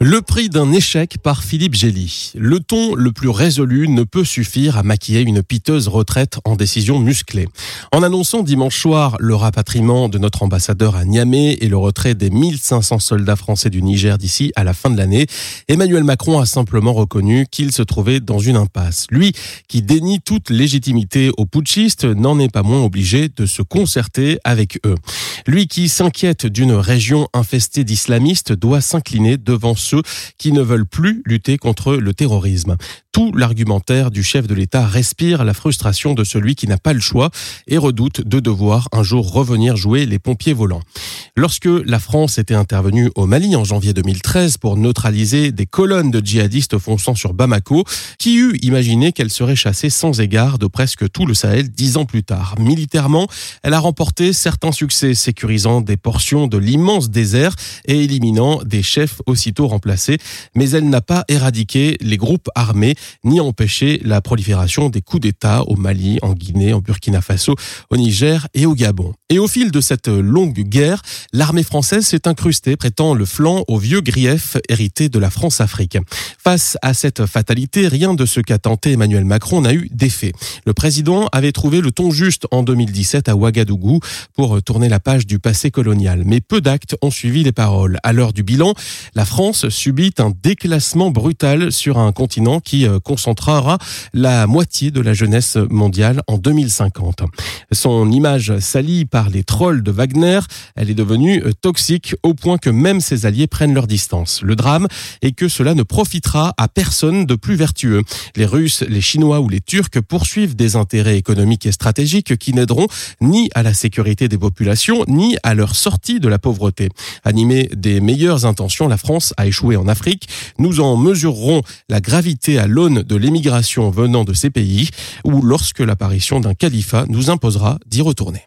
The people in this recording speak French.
Le prix d'un échec par Philippe Gély. Le ton le plus résolu ne peut suffire à maquiller une piteuse retraite en décision musclée. En annonçant dimanche soir le rapatriement de notre ambassadeur à Niamey et le retrait des 1500 soldats français du Niger d'ici à la fin de l'année, Emmanuel Macron a simplement reconnu qu'il se trouvait dans une impasse. Lui, qui dénie toute légitimité aux putschistes, n'en est pas moins obligé de se concerter avec eux. Lui qui s'inquiète d'une région infestée d'islamistes doit s'incliner devant ceux qui ne veulent plus lutter contre le terrorisme. Tout l'argumentaire du chef de l'État respire la frustration de celui qui n'a pas le choix et redoute de devoir un jour revenir jouer les pompiers volants. Lorsque la France était intervenue au Mali en janvier 2013 pour neutraliser des colonnes de djihadistes fonçant sur Bamako, qui eût imaginé qu'elle serait chassée sans égard de presque tout le Sahel dix ans plus tard? Militairement, elle a remporté certains succès, sécurisant des portions de l'immense désert et éliminant des chefs aussitôt remplacés, mais elle n'a pas éradiqué les groupes armés ni empêché la prolifération des coups d'État au Mali, en Guinée, en Burkina Faso, au Niger et au Gabon. Et au fil de cette longue guerre, l'armée française s'est incrustée, prêtant le flanc aux vieux griefs hérités de la France-Afrique. Face à cette fatalité, rien de ce qu'a tenté Emmanuel Macron n'a eu d'effet. Le président avait trouvé le ton juste en 2017 à Ouagadougou pour tourner la page du passé colonial. Mais peu d'actes ont suivi les paroles. À l'heure du bilan, la France subit un déclassement brutal sur un continent qui euh, concentrera la moitié de la jeunesse mondiale en 2050. Son image salie par les trolls de Wagner, elle est devenue euh, toxique au point que même ses alliés prennent leur distance. Le drame est que cela ne profitera à personne de plus vertueux. Les Russes, les Chinois ou les Turcs poursuivent des intérêts économiques et stratégiques qui n'aideront ni à la sécurité des populations, ni à leur sortie de la pauvreté. Animé des meilleures intentions, la France a en Afrique. Nous en mesurerons la gravité à l'aune de l'émigration venant de ces pays ou lorsque l'apparition d'un califat nous imposera d'y retourner.